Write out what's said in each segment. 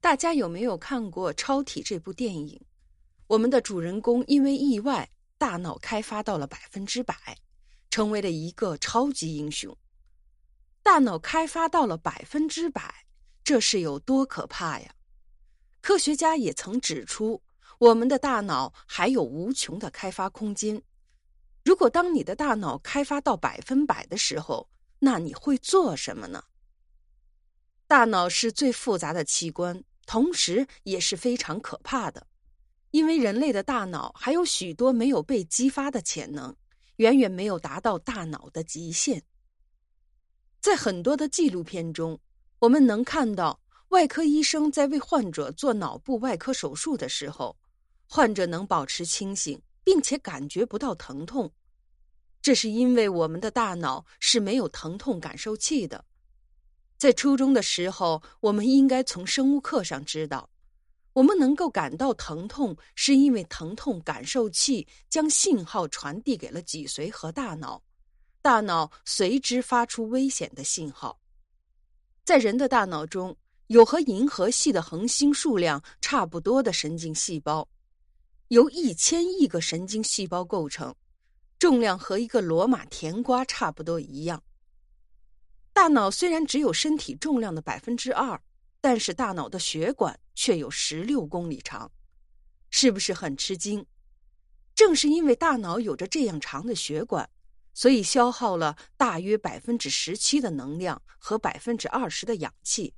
大家有没有看过《超体》这部电影？我们的主人公因为意外，大脑开发到了百分之百，成为了一个超级英雄。大脑开发到了百分之百，这是有多可怕呀？科学家也曾指出，我们的大脑还有无穷的开发空间。如果当你的大脑开发到百分百的时候，那你会做什么呢？大脑是最复杂的器官。同时也是非常可怕的，因为人类的大脑还有许多没有被激发的潜能，远远没有达到大脑的极限。在很多的纪录片中，我们能看到外科医生在为患者做脑部外科手术的时候，患者能保持清醒，并且感觉不到疼痛，这是因为我们的大脑是没有疼痛感受器的。在初中的时候，我们应该从生物课上知道，我们能够感到疼痛，是因为疼痛感受器将信号传递给了脊髓和大脑，大脑随之发出危险的信号。在人的大脑中有和银河系的恒星数量差不多的神经细胞，由一千亿个神经细胞构成，重量和一个罗马甜瓜差不多一样。大脑虽然只有身体重量的百分之二，但是大脑的血管却有十六公里长，是不是很吃惊？正是因为大脑有着这样长的血管，所以消耗了大约百分之十七的能量和百分之二十的氧气。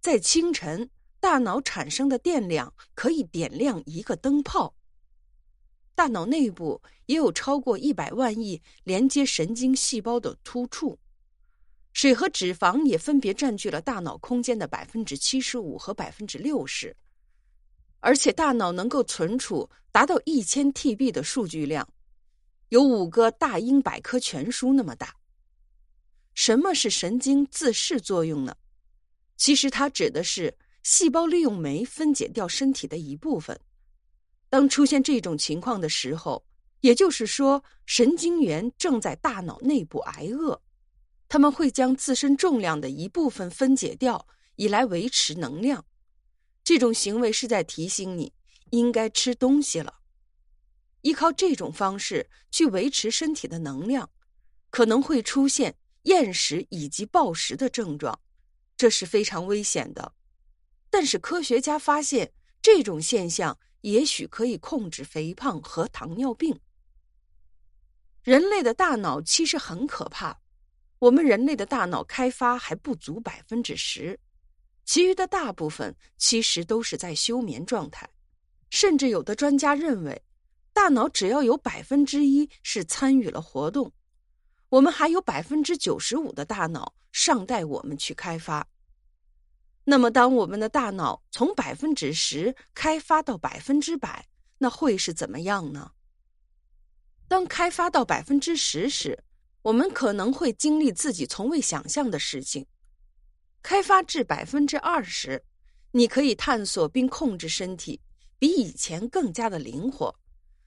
在清晨，大脑产生的电量可以点亮一个灯泡。大脑内部也有超过一百万亿连接神经细胞的突触。水和脂肪也分别占据了大脑空间的百分之七十五和百分之六十，而且大脑能够存储达到一千 TB 的数据量，有五个大英百科全书那么大。什么是神经自噬作用呢？其实它指的是细胞利用酶分解掉身体的一部分。当出现这种情况的时候，也就是说神经元正在大脑内部挨饿。他们会将自身重量的一部分分解掉，以来维持能量。这种行为是在提醒你应该吃东西了。依靠这种方式去维持身体的能量，可能会出现厌食以及暴食的症状，这是非常危险的。但是科学家发现，这种现象也许可以控制肥胖和糖尿病。人类的大脑其实很可怕。我们人类的大脑开发还不足百分之十，其余的大部分其实都是在休眠状态。甚至有的专家认为，大脑只要有百分之一是参与了活动，我们还有百分之九十五的大脑尚待我们去开发。那么，当我们的大脑从百分之十开发到百分之百，那会是怎么样呢？当开发到百分之十时，我们可能会经历自己从未想象的事情。开发至百分之二十，你可以探索并控制身体，比以前更加的灵活，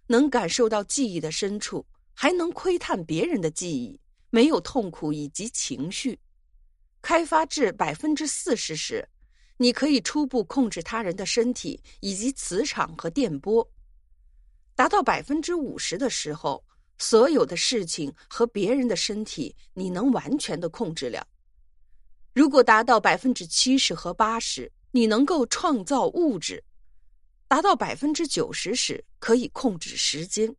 能感受到记忆的深处，还能窥探别人的记忆，没有痛苦以及情绪。开发至百分之四十时，你可以初步控制他人的身体以及磁场和电波。达到百分之五十的时候。所有的事情和别人的身体，你能完全的控制了。如果达到百分之七十和八十，你能够创造物质；达到百分之九十时，可以控制时间；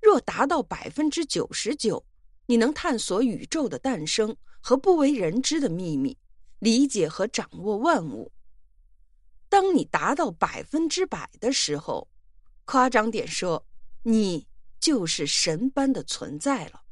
若达到百分之九十九，你能探索宇宙的诞生和不为人知的秘密，理解和掌握万物。当你达到百分之百的时候，夸张点说，你。就是神般的存在了。